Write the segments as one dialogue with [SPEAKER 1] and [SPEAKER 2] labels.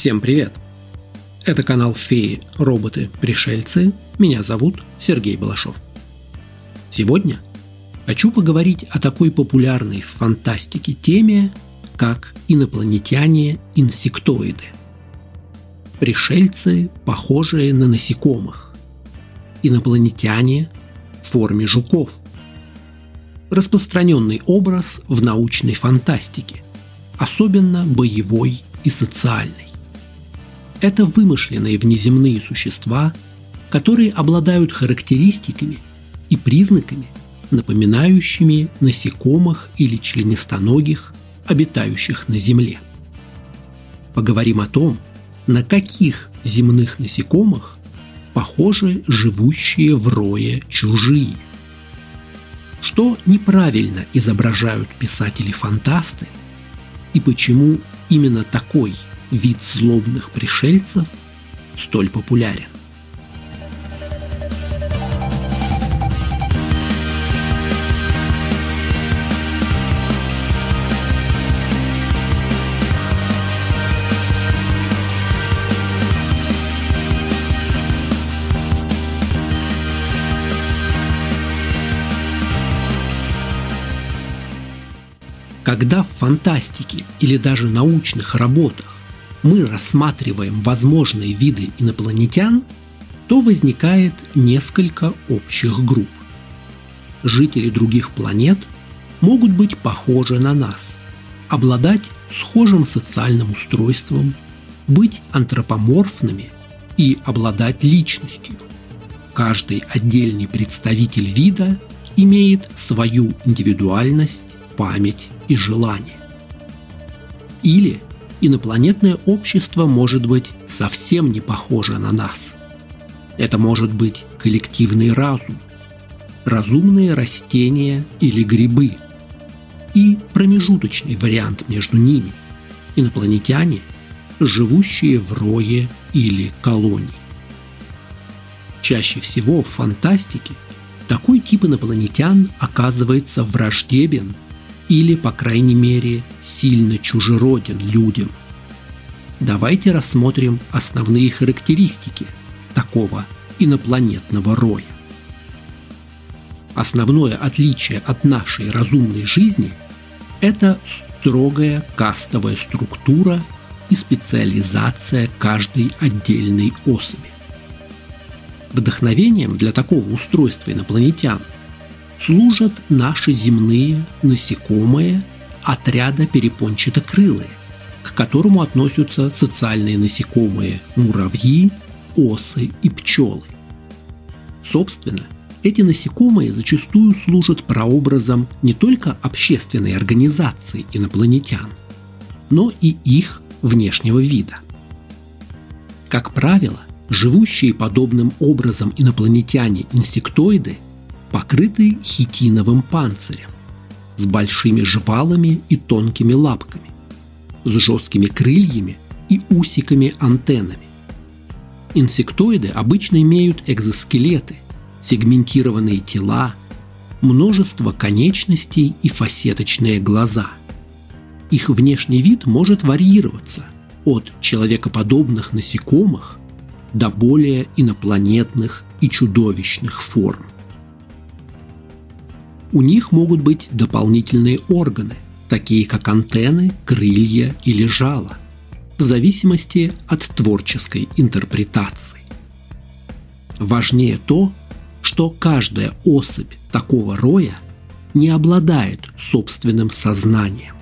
[SPEAKER 1] Всем привет! Это канал Феи, роботы, пришельцы. Меня зовут Сергей Балашов. Сегодня хочу поговорить о такой популярной в фантастике теме, как инопланетяне-инсектоиды. Пришельцы, похожие на насекомых. Инопланетяне в форме жуков. Распространенный образ в научной фантастике, особенно боевой и социальной. Это вымышленные внеземные существа, которые обладают характеристиками и признаками, напоминающими насекомых или членистоногих, обитающих на Земле. Поговорим о том, на каких земных насекомых похожи живущие в рое чужие. Что неправильно изображают писатели-фантасты и почему именно такой вид злобных пришельцев столь популярен. Когда в фантастике или даже научных работах мы рассматриваем возможные виды инопланетян, то возникает несколько общих групп. Жители других планет могут быть похожи на нас, обладать схожим социальным устройством, быть антропоморфными и обладать личностью. Каждый отдельный представитель вида имеет свою индивидуальность, память и желания. Или инопланетное общество может быть совсем не похоже на нас. Это может быть коллективный разум, разумные растения или грибы и промежуточный вариант между ними – инопланетяне, живущие в рое или колонии. Чаще всего в фантастике такой тип инопланетян оказывается враждебен или, по крайней мере, сильно чужероден людям. Давайте рассмотрим основные характеристики такого инопланетного роя. Основное отличие от нашей разумной жизни – это строгая кастовая структура и специализация каждой отдельной особи. Вдохновением для такого устройства инопланетян – служат наши земные насекомые отряда перепончатокрылые, к которому относятся социальные насекомые муравьи, осы и пчелы. Собственно, эти насекомые зачастую служат прообразом не только общественной организации инопланетян, но и их внешнего вида. Как правило, живущие подобным образом инопланетяне-инсектоиды – покрыты хитиновым панцирем, с большими жвалами и тонкими лапками, с жесткими крыльями и усиками-антеннами. Инсектоиды обычно имеют экзоскелеты, сегментированные тела, множество конечностей и фасеточные глаза. Их внешний вид может варьироваться от человекоподобных насекомых до более инопланетных и чудовищных форм. У них могут быть дополнительные органы, такие как антенны, крылья или жало, в зависимости от творческой интерпретации. Важнее то, что каждая особь такого роя не обладает собственным сознанием.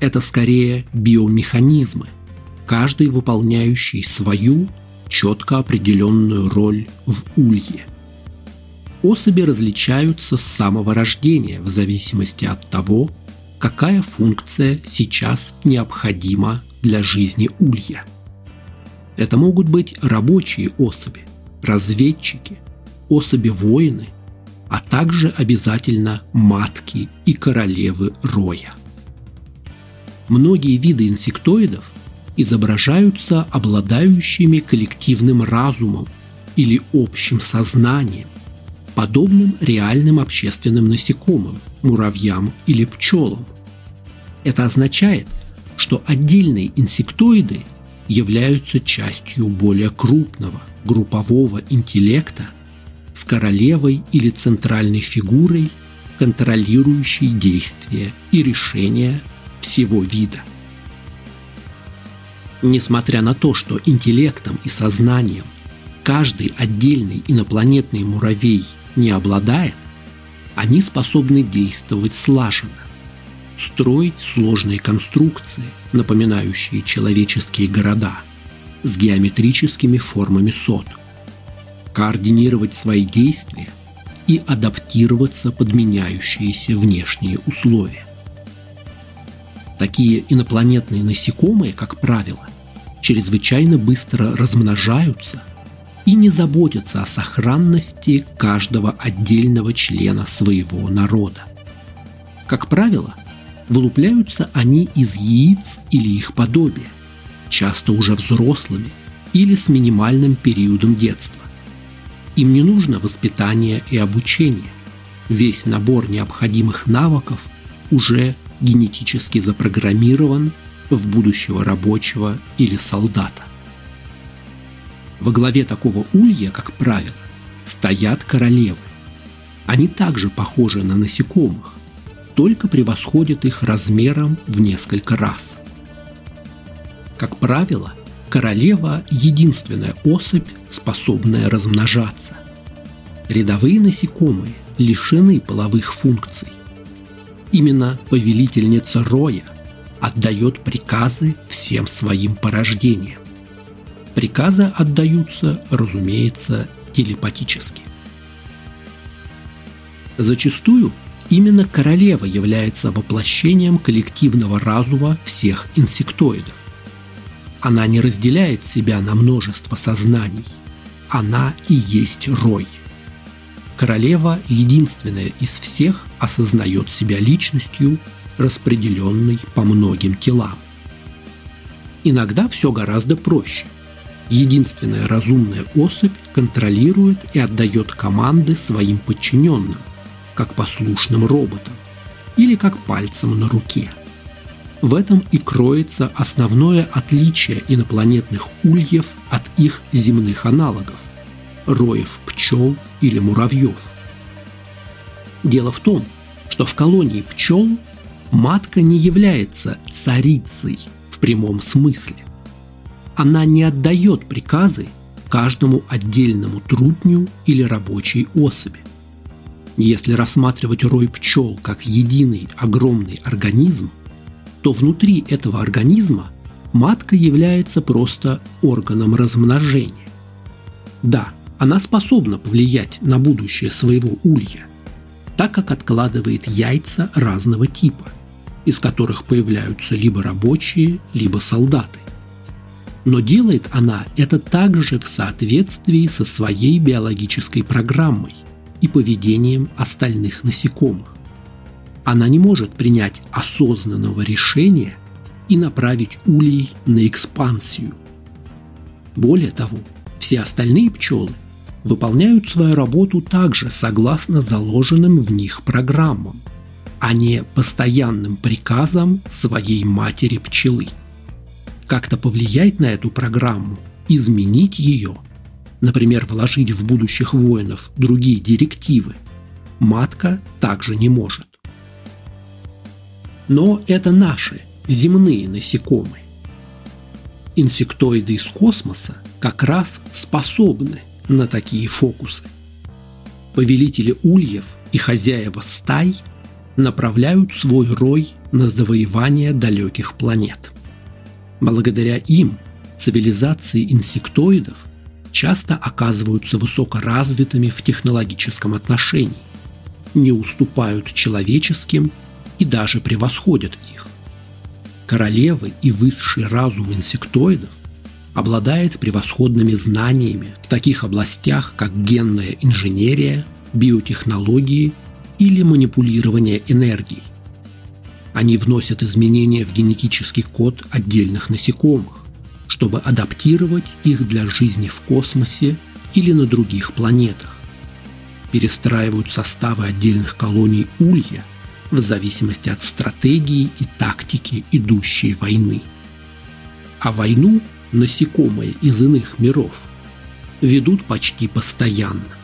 [SPEAKER 1] Это скорее биомеханизмы, каждый выполняющий свою четко определенную роль в улье – особи различаются с самого рождения в зависимости от того, какая функция сейчас необходима для жизни улья. Это могут быть рабочие особи, разведчики, особи-воины, а также обязательно матки и королевы роя. Многие виды инсектоидов изображаются обладающими коллективным разумом или общим сознанием, подобным реальным общественным насекомым, муравьям или пчелам. Это означает, что отдельные инсектоиды являются частью более крупного группового интеллекта с королевой или центральной фигурой, контролирующей действия и решения всего вида. Несмотря на то, что интеллектом и сознанием каждый отдельный инопланетный муравей не обладает, они способны действовать слаженно, строить сложные конструкции, напоминающие человеческие города, с геометрическими формами сот, координировать свои действия и адаптироваться под меняющиеся внешние условия. Такие инопланетные насекомые, как правило, чрезвычайно быстро размножаются и не заботятся о сохранности каждого отдельного члена своего народа. Как правило, вылупляются они из яиц или их подобия, часто уже взрослыми или с минимальным периодом детства. Им не нужно воспитание и обучение. Весь набор необходимых навыков уже генетически запрограммирован в будущего рабочего или солдата. Во главе такого улья, как правило, стоят королевы. Они также похожи на насекомых, только превосходят их размером в несколько раз. Как правило, королева – единственная особь, способная размножаться. Рядовые насекомые лишены половых функций. Именно повелительница Роя отдает приказы всем своим порождениям. Приказы отдаются, разумеется, телепатически. Зачастую именно королева является воплощением коллективного разума всех инсектоидов. Она не разделяет себя на множество сознаний. Она и есть рой. Королева единственная из всех осознает себя личностью, распределенной по многим телам. Иногда все гораздо проще. Единственная разумная особь контролирует и отдает команды своим подчиненным, как послушным роботам или как пальцем на руке. В этом и кроется основное отличие инопланетных ульев от их земных аналогов – роев пчел или муравьев. Дело в том, что в колонии пчел матка не является царицей в прямом смысле. Она не отдает приказы каждому отдельному трутню или рабочей особи. Если рассматривать рой пчел как единый огромный организм, то внутри этого организма матка является просто органом размножения. Да, она способна повлиять на будущее своего улья, так как откладывает яйца разного типа, из которых появляются либо рабочие, либо солдаты. Но делает она это также в соответствии со своей биологической программой и поведением остальных насекомых она не может принять осознанного решения и направить улей на экспансию. Более того, все остальные пчелы выполняют свою работу также согласно заложенным в них программам, а не постоянным приказам своей матери пчелы. Как-то повлиять на эту программу, изменить ее, например, вложить в будущих воинов другие директивы, матка также не может. Но это наши, земные насекомые. Инсектоиды из космоса как раз способны на такие фокусы. Повелители ульев и хозяева стай направляют свой рой на завоевание далеких планет. Благодаря им цивилизации инсектоидов часто оказываются высокоразвитыми в технологическом отношении, не уступают человеческим и даже превосходят их. Королевы и высший разум инсектоидов обладает превосходными знаниями в таких областях, как генная инженерия, биотехнологии или манипулирование энергией. Они вносят изменения в генетический код отдельных насекомых, чтобы адаптировать их для жизни в космосе или на других планетах. Перестраивают составы отдельных колоний улья – в зависимости от стратегии и тактики идущей войны. А войну насекомые из иных миров, ведут почти постоянно.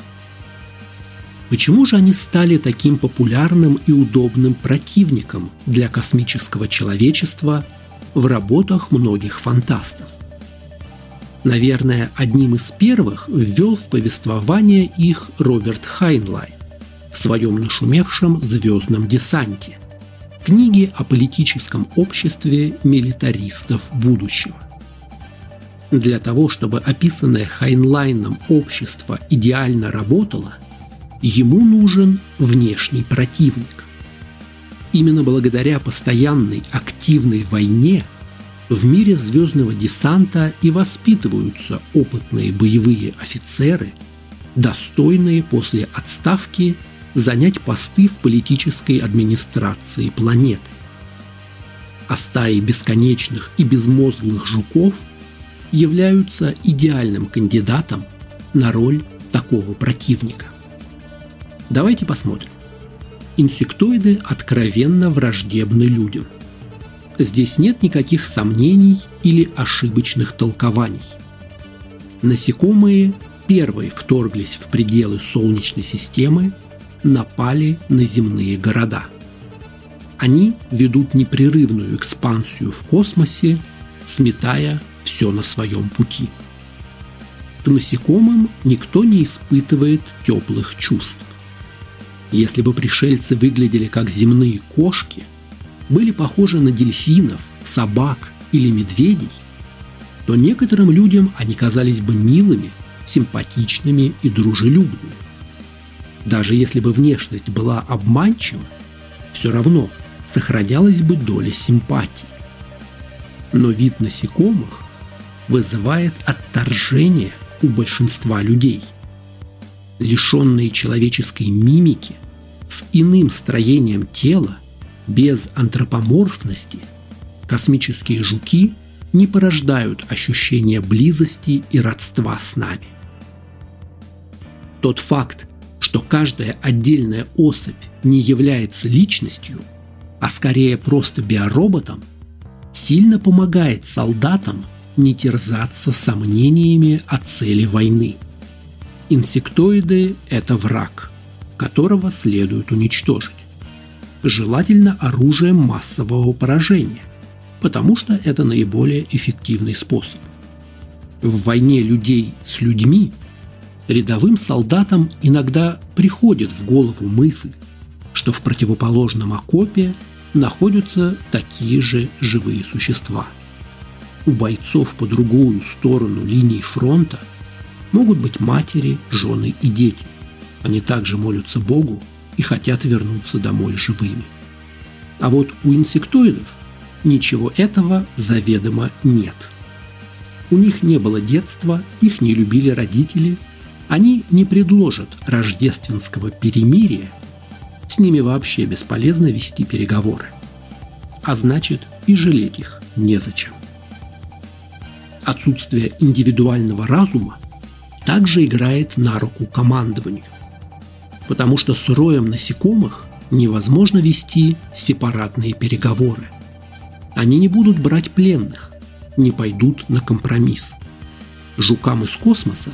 [SPEAKER 1] Почему же они стали таким популярным и удобным противником для космического человечества в работах многих фантастов? Наверное, одним из первых ввел в повествование их Роберт Хайнлайн в своем нашумевшем «Звездном десанте» книге о политическом обществе милитаристов будущего. Для того, чтобы описанное Хайнлайном общество идеально работало, ему нужен внешний противник. Именно благодаря постоянной активной войне в мире звездного десанта и воспитываются опытные боевые офицеры, достойные после отставки занять посты в политической администрации планеты. А стаи бесконечных и безмозглых жуков являются идеальным кандидатом на роль такого противника. Давайте посмотрим. Инсектоиды откровенно враждебны людям. Здесь нет никаких сомнений или ошибочных толкований. Насекомые первые вторглись в пределы Солнечной системы напали на земные города. Они ведут непрерывную экспансию в космосе, сметая все на своем пути. К насекомым никто не испытывает теплых чувств. Если бы пришельцы выглядели как земные кошки, были похожи на дельфинов, собак или медведей, то некоторым людям они казались бы милыми, симпатичными и дружелюбными. Даже если бы внешность была обманчива, все равно сохранялась бы доля симпатии. Но вид насекомых вызывает отторжение у большинства людей. Лишенные человеческой мимики, с иным строением тела, без антропоморфности, космические жуки не порождают ощущения близости и родства с нами. Тот факт, что каждая отдельная особь не является личностью, а скорее просто биороботом, сильно помогает солдатам не терзаться сомнениями о цели войны. Инсектоиды – это враг, которого следует уничтожить. Желательно оружием массового поражения, потому что это наиболее эффективный способ. В войне людей с людьми – Рядовым солдатам иногда приходит в голову мысль, что в противоположном окопе находятся такие же живые существа. У бойцов по другую сторону линии фронта могут быть матери, жены и дети. Они также молятся Богу и хотят вернуться домой живыми. А вот у инсектоидов ничего этого заведомо нет. У них не было детства, их не любили родители – они не предложат рождественского перемирия, с ними вообще бесполезно вести переговоры. А значит, и жалеть их незачем. Отсутствие индивидуального разума также играет на руку командованию, потому что с роем насекомых невозможно вести сепаратные переговоры. Они не будут брать пленных, не пойдут на компромисс. Жукам из космоса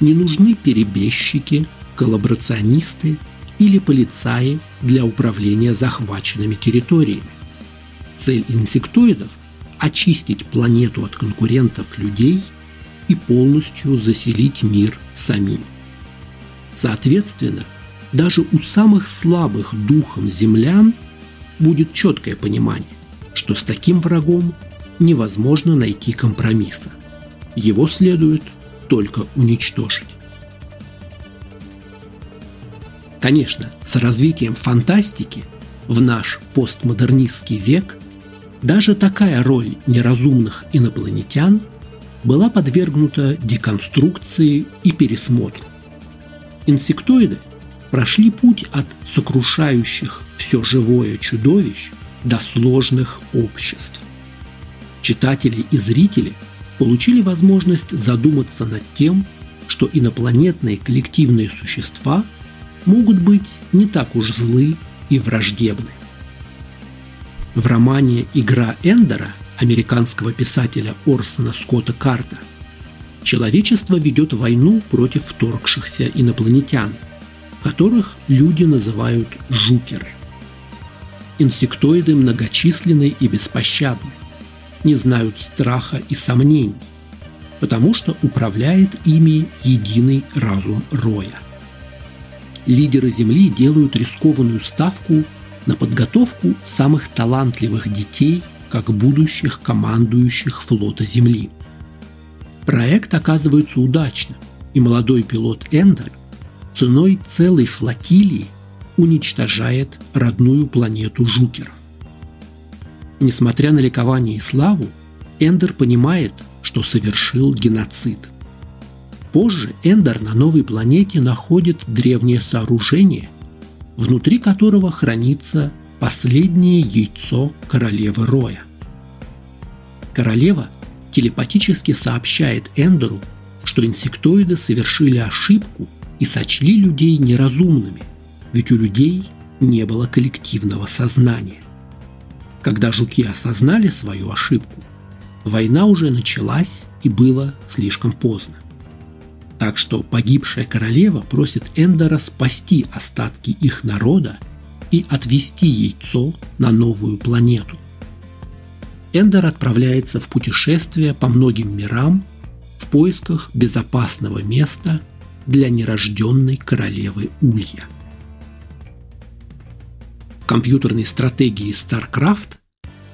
[SPEAKER 1] не нужны перебежчики, коллаборационисты или полицаи для управления захваченными территориями. Цель инсектоидов – очистить планету от конкурентов людей и полностью заселить мир самим. Соответственно, даже у самых слабых духом землян будет четкое понимание, что с таким врагом невозможно найти компромисса. Его следует только уничтожить. Конечно, с развитием фантастики в наш постмодернистский век даже такая роль неразумных инопланетян была подвергнута деконструкции и пересмотру. Инсектоиды прошли путь от сокрушающих все живое чудовищ до сложных обществ. Читатели и зрители – получили возможность задуматься над тем, что инопланетные коллективные существа могут быть не так уж злы и враждебны. В романе «Игра Эндера» американского писателя Орсона Скотта Карта, человечество ведет войну против вторгшихся инопланетян, которых люди называют жукеры. Инсектоиды многочисленны и беспощадны, не знают страха и сомнений, потому что управляет ими единый разум Роя. Лидеры Земли делают рискованную ставку на подготовку самых талантливых детей как будущих командующих флота Земли. Проект оказывается удачным, и молодой пилот Эндер ценой целой флотилии уничтожает родную планету Жукеров. Несмотря на ликование и славу, Эндер понимает, что совершил геноцид. Позже Эндер на новой планете находит древнее сооружение, внутри которого хранится последнее яйцо королевы Роя. Королева телепатически сообщает Эндеру, что инсектоиды совершили ошибку и сочли людей неразумными, ведь у людей не было коллективного сознания. Когда жуки осознали свою ошибку, война уже началась и было слишком поздно. Так что погибшая королева просит Эндора спасти остатки их народа и отвести яйцо на новую планету. Эндор отправляется в путешествие по многим мирам в поисках безопасного места для нерожденной королевы Улья. В компьютерной стратегии StarCraft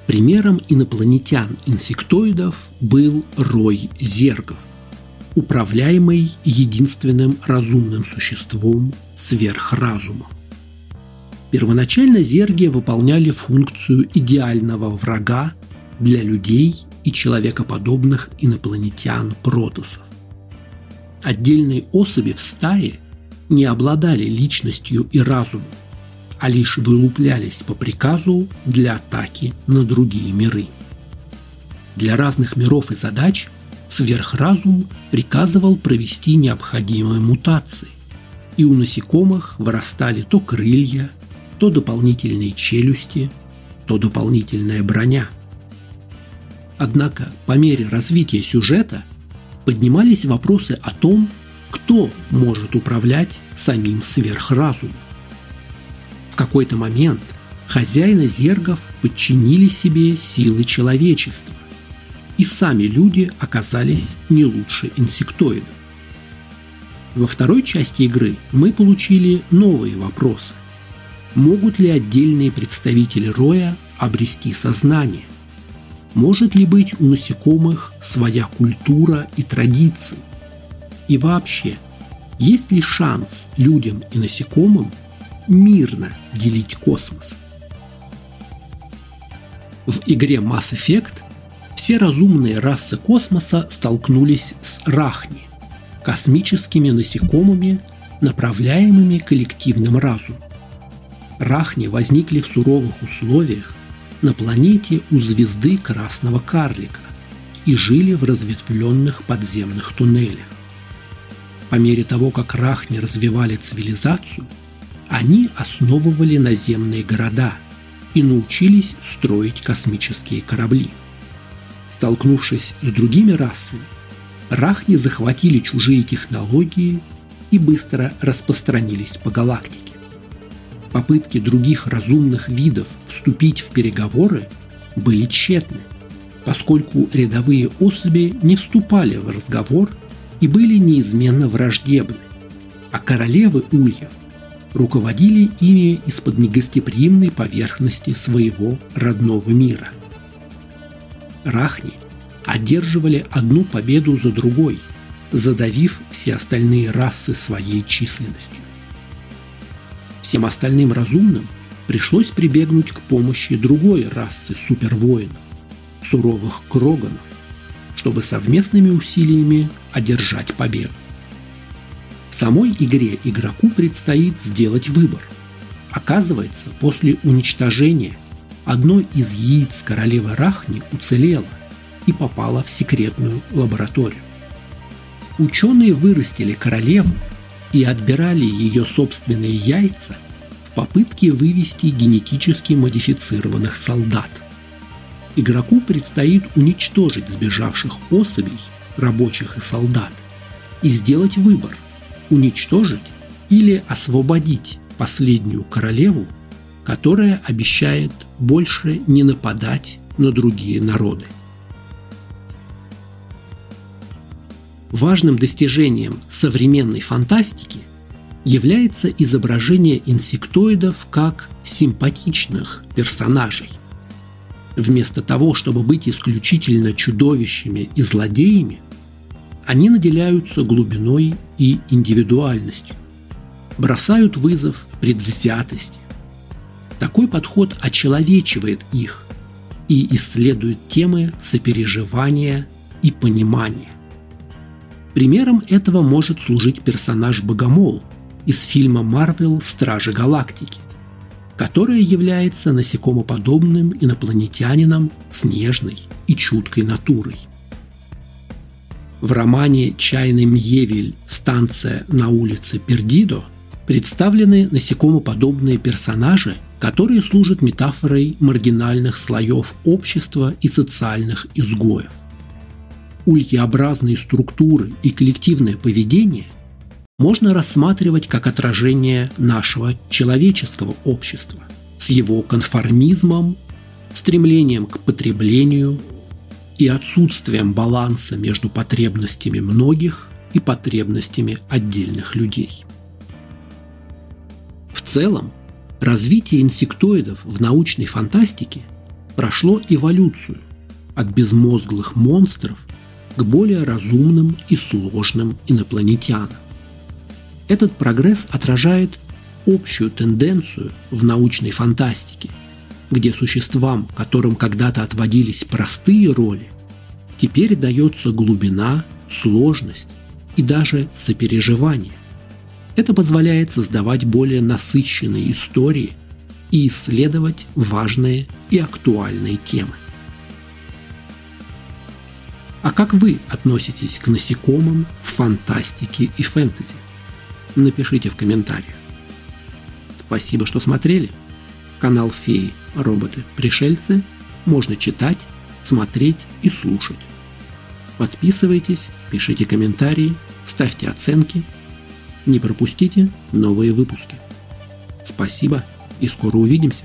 [SPEAKER 1] примером инопланетян-инсектоидов был рой зергов, управляемый единственным разумным существом сверхразумом. Первоначально зерги выполняли функцию идеального врага для людей и человекоподобных инопланетян-протосов. Отдельные особи в стае не обладали личностью и разумом, а лишь вылуплялись по приказу для атаки на другие миры. Для разных миров и задач сверхразум приказывал провести необходимые мутации, и у насекомых вырастали то крылья, то дополнительные челюсти, то дополнительная броня. Однако по мере развития сюжета поднимались вопросы о том, кто может управлять самим сверхразумом. В какой-то момент хозяины зергов подчинили себе силы человечества, и сами люди оказались не лучше инсектоидов. Во второй части игры мы получили новые вопросы могут ли отдельные представители роя обрести сознание? Может ли быть у насекомых своя культура и традиции? И вообще, есть ли шанс людям и насекомым мирно делить космос? В игре Mass Effect все разумные расы космоса столкнулись с Рахни, космическими насекомыми, направляемыми коллективным разумом. Рахни возникли в суровых условиях на планете у звезды Красного Карлика и жили в разветвленных подземных туннелях. По мере того, как Рахни развивали цивилизацию, они основывали наземные города и научились строить космические корабли. Столкнувшись с другими расами, Рахни захватили чужие технологии и быстро распространились по галактике. Попытки других разумных видов вступить в переговоры были тщетны, поскольку рядовые особи не вступали в разговор и были неизменно враждебны, а королевы ульев руководили ими из-под негостеприимной поверхности своего родного мира. Рахни одерживали одну победу за другой, задавив все остальные расы своей численностью. Всем остальным разумным пришлось прибегнуть к помощи другой расы супервоинов – суровых кроганов, чтобы совместными усилиями одержать победу. В самой игре игроку предстоит сделать выбор. Оказывается, после уничтожения одно из яиц королевы Рахни уцелело и попало в секретную лабораторию. Ученые вырастили королеву и отбирали ее собственные яйца в попытке вывести генетически модифицированных солдат. Игроку предстоит уничтожить сбежавших особей, рабочих и солдат, и сделать выбор – уничтожить или освободить последнюю королеву, которая обещает больше не нападать на другие народы. Важным достижением современной фантастики является изображение инсектоидов как симпатичных персонажей. Вместо того, чтобы быть исключительно чудовищами и злодеями, они наделяются глубиной и индивидуальностью, бросают вызов предвзятости. Такой подход очеловечивает их и исследует темы сопереживания и понимания. Примером этого может служить персонаж Богомол из фильма «Марвел. Стражи Галактики», которая является насекомоподобным инопланетянином с нежной и чуткой натурой. В романе «Чайный Мьевель. Станция на улице Пердидо» представлены насекомоподобные персонажи, которые служат метафорой маргинальных слоев общества и социальных изгоев ульяобразные структуры и коллективное поведение можно рассматривать как отражение нашего человеческого общества с его конформизмом, стремлением к потреблению и отсутствием баланса между потребностями многих и потребностями отдельных людей. В целом, развитие инсектоидов в научной фантастике прошло эволюцию от безмозглых монстров к более разумным и сложным инопланетянам. Этот прогресс отражает общую тенденцию в научной фантастике, где существам, которым когда-то отводились простые роли, теперь дается глубина, сложность и даже сопереживание. Это позволяет создавать более насыщенные истории и исследовать важные и актуальные темы. А как вы относитесь к насекомым в фантастике и фэнтези? Напишите в комментариях. Спасибо, что смотрели. Канал Феи, роботы, пришельцы можно читать, смотреть и слушать. Подписывайтесь, пишите комментарии, ставьте оценки. Не пропустите новые выпуски. Спасибо и скоро увидимся.